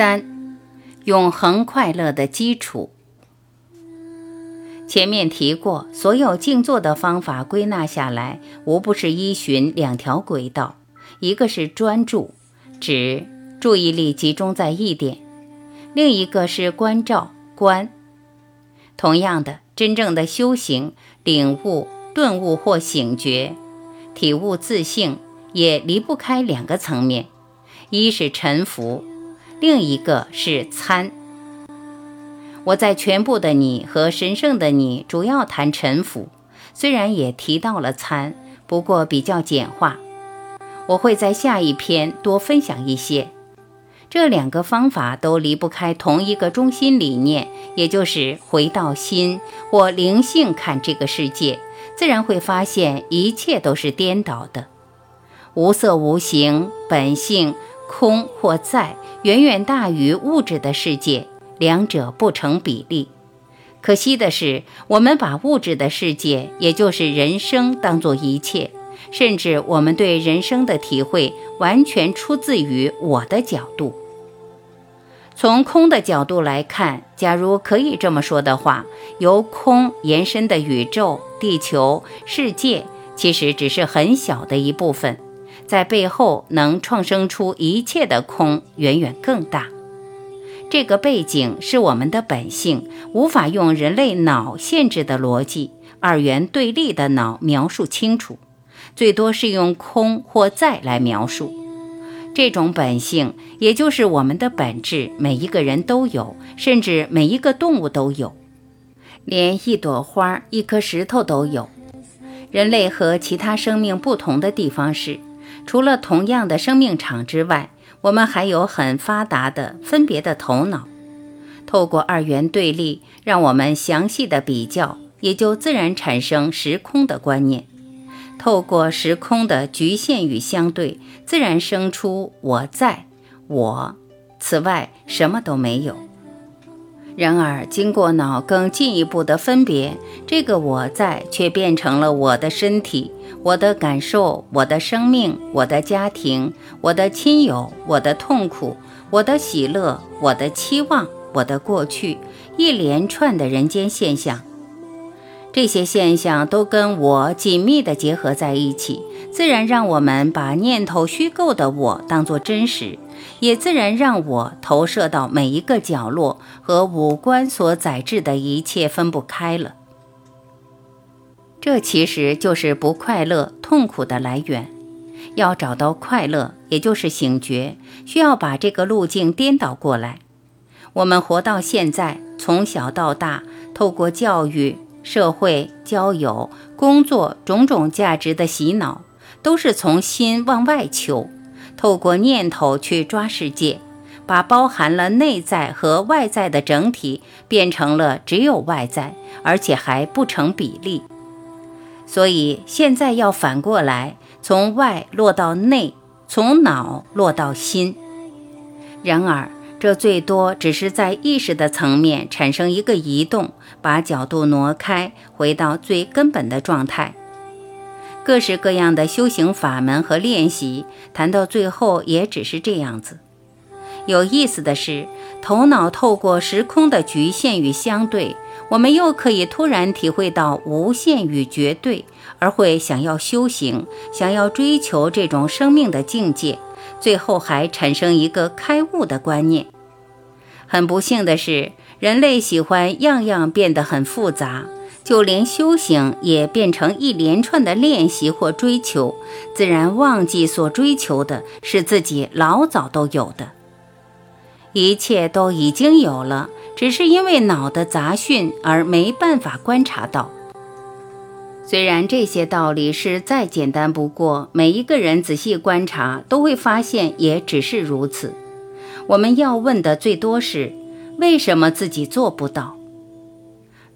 三，永恒快乐的基础。前面提过，所有静坐的方法归纳下来，无不是依循两条轨道：一个是专注，指注意力集中在一点；另一个是关照，观。同样的，真正的修行、领悟、顿悟或醒觉、体悟自性，也离不开两个层面：一是沉浮。另一个是参。我在全部的你和神圣的你主要谈沉浮，虽然也提到了参，不过比较简化。我会在下一篇多分享一些。这两个方法都离不开同一个中心理念，也就是回到心或灵性看这个世界，自然会发现一切都是颠倒的，无色无形，本性空或在。远远大于物质的世界，两者不成比例。可惜的是，我们把物质的世界，也就是人生，当作一切，甚至我们对人生的体会完全出自于我的角度。从空的角度来看，假如可以这么说的话，由空延伸的宇宙、地球、世界，其实只是很小的一部分。在背后能创生出一切的空，远远更大。这个背景是我们的本性，无法用人类脑限制的逻辑、二元对立的脑描述清楚，最多是用空或在来描述。这种本性，也就是我们的本质，每一个人都有，甚至每一个动物都有，连一朵花、一颗石头都有。人类和其他生命不同的地方是。除了同样的生命场之外，我们还有很发达的分别的头脑。透过二元对立，让我们详细的比较，也就自然产生时空的观念。透过时空的局限与相对，自然生出我在我，此外什么都没有。然而，经过脑更进一步的分别，这个我在却变成了我的身体、我的感受、我的生命、我的家庭、我的亲友、我的痛苦、我的喜乐、我的期望、我的过去，一连串的人间现象。这些现象都跟我紧密地结合在一起，自然让我们把念头虚构的我当作真实。也自然让我投射到每一个角落，和五官所载制的一切分不开了。这其实就是不快乐、痛苦的来源。要找到快乐，也就是醒觉，需要把这个路径颠倒过来。我们活到现在，从小到大，透过教育、社会、交友、工作种种价值的洗脑，都是从心往外求。透过念头去抓世界，把包含了内在和外在的整体变成了只有外在，而且还不成比例。所以现在要反过来，从外落到内，从脑落到心。然而，这最多只是在意识的层面产生一个移动，把角度挪开，回到最根本的状态。各式各样的修行法门和练习，谈到最后也只是这样子。有意思的是，头脑透过时空的局限与相对，我们又可以突然体会到无限与绝对，而会想要修行，想要追求这种生命的境界，最后还产生一个开悟的观念。很不幸的是，人类喜欢样样变得很复杂。就连修行也变成一连串的练习或追求，自然忘记所追求的是自己老早都有的，一切都已经有了，只是因为脑的杂讯而没办法观察到。虽然这些道理是再简单不过，每一个人仔细观察都会发现，也只是如此。我们要问的最多是：为什么自己做不到？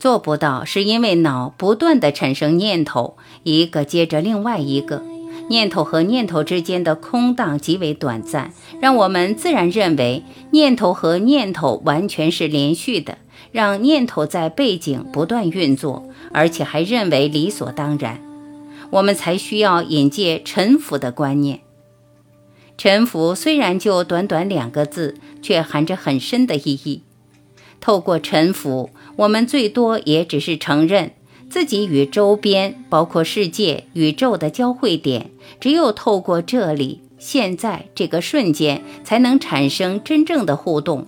做不到，是因为脑不断的产生念头，一个接着另外一个，念头和念头之间的空档极为短暂，让我们自然认为念头和念头完全是连续的。让念头在背景不断运作，而且还认为理所当然，我们才需要引介臣服的观念。臣服虽然就短短两个字，却含着很深的意义。透过臣服，我们最多也只是承认自己与周边，包括世界、宇宙的交汇点，只有透过这里、现在这个瞬间，才能产生真正的互动。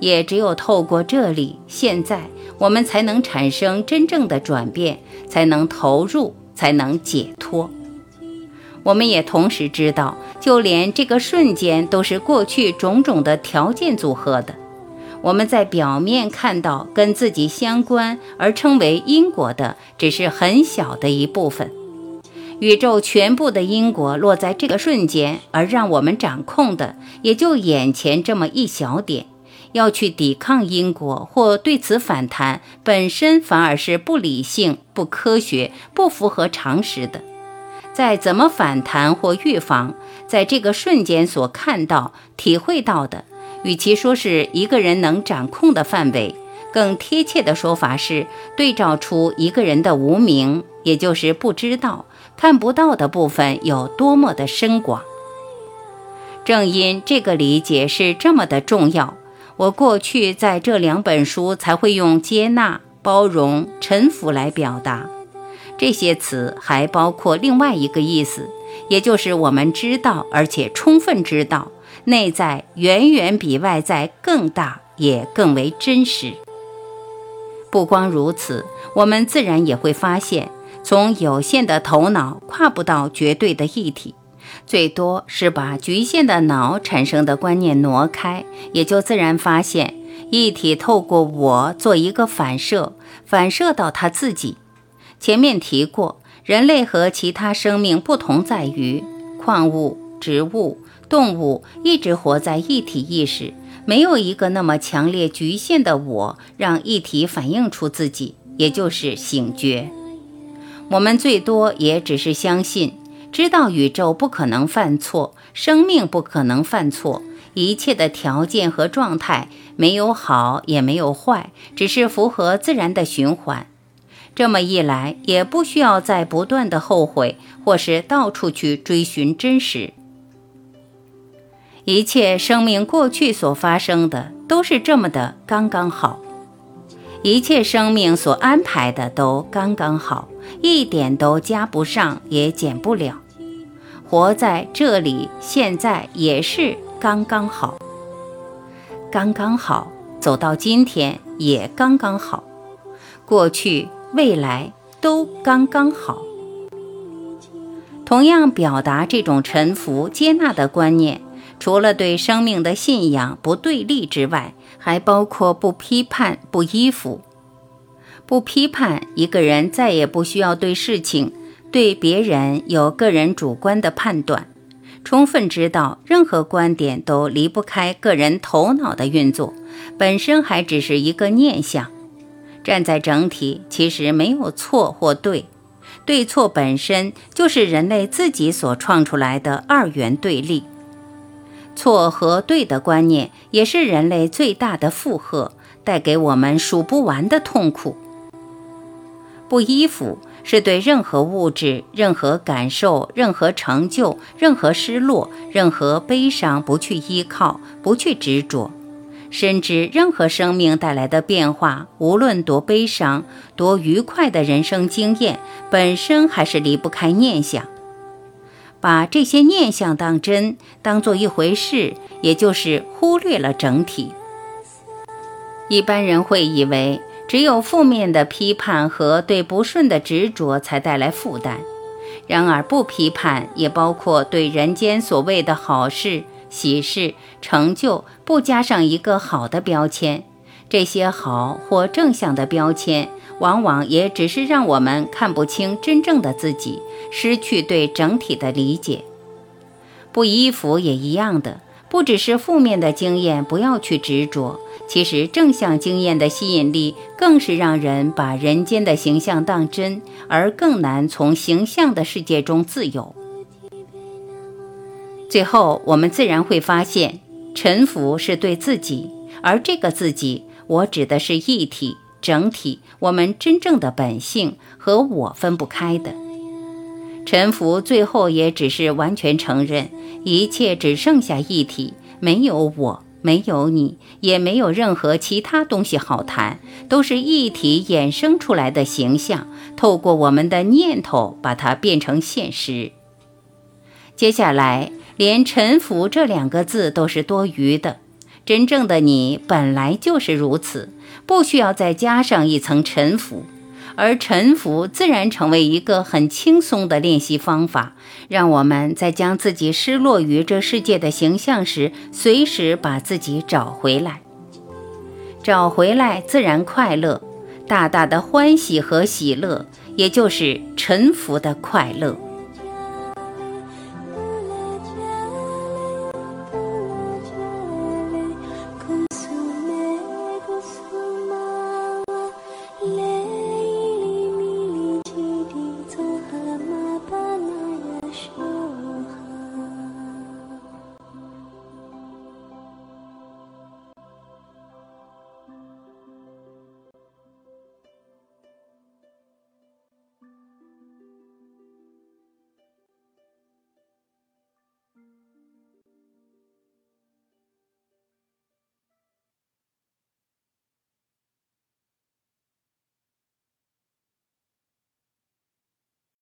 也只有透过这里，现在我们才能产生真正的转变，才能投入，才能解脱。我们也同时知道，就连这个瞬间都是过去种种的条件组合的。我们在表面看到跟自己相关而称为因果的，只是很小的一部分。宇宙全部的因果落在这个瞬间，而让我们掌控的，也就眼前这么一小点。要去抵抗因果或对此反弹，本身反而是不理性、不科学、不符合常识的。再怎么反弹或预防，在这个瞬间所看到、体会到的，与其说是一个人能掌控的范围，更贴切的说法是对照出一个人的无名，也就是不知道、看不到的部分有多么的深广。正因这个理解是这么的重要。我过去在这两本书才会用接纳、包容、臣服来表达这些词，还包括另外一个意思，也就是我们知道，而且充分知道，内在远远比外在更大，也更为真实。不光如此，我们自然也会发现，从有限的头脑跨不到绝对的一体。最多是把局限的脑产生的观念挪开，也就自然发现一体透过我做一个反射，反射到他自己。前面提过，人类和其他生命不同在于，矿物、植物、动物一直活在一体意识，没有一个那么强烈局限的我，让一体反映出自己，也就是醒觉。我们最多也只是相信。知道宇宙不可能犯错，生命不可能犯错，一切的条件和状态没有好也没有坏，只是符合自然的循环。这么一来，也不需要再不断的后悔，或是到处去追寻真实。一切生命过去所发生的都是这么的刚刚好，一切生命所安排的都刚刚好，一点都加不上，也减不了。活在这里，现在也是刚刚好，刚刚好，走到今天也刚刚好，过去、未来都刚刚好。同样表达这种臣服、接纳的观念，除了对生命的信仰不对立之外，还包括不批判、不依附。不批判一个人，再也不需要对事情。对别人有个人主观的判断，充分知道任何观点都离不开个人头脑的运作，本身还只是一个念想。站在整体，其实没有错或对，对错本身就是人类自己所创出来的二元对立。错和对的观念，也是人类最大的负荷，带给我们数不完的痛苦。不依附。是对任何物质、任何感受、任何成就、任何失落、任何悲伤不去依靠、不去执着，深知任何生命带来的变化，无论多悲伤、多愉快的人生经验，本身还是离不开念想。把这些念想当真，当做一回事，也就是忽略了整体。一般人会以为。只有负面的批判和对不顺的执着才带来负担。然而，不批判也包括对人间所谓的好事、喜事、成就不加上一个好的标签。这些好或正向的标签，往往也只是让我们看不清真正的自己，失去对整体的理解。不依附也一样的，不只是负面的经验，不要去执着。其实正向经验的吸引力，更是让人把人间的形象当真，而更难从形象的世界中自由。最后，我们自然会发现，臣服是对自己，而这个自己，我指的是一体、整体，我们真正的本性和我分不开的。臣服最后也只是完全承认，一切只剩下一体，没有我，没有你，也没有任何其他东西好谈，都是一体衍生出来的形象，透过我们的念头把它变成现实。接下来。连“臣服”这两个字都是多余的。真正的你本来就是如此，不需要再加上一层臣服。而臣服自然成为一个很轻松的练习方法，让我们在将自己失落于这世界的形象时，随时把自己找回来。找回来自然快乐，大大的欢喜和喜乐，也就是臣服的快乐。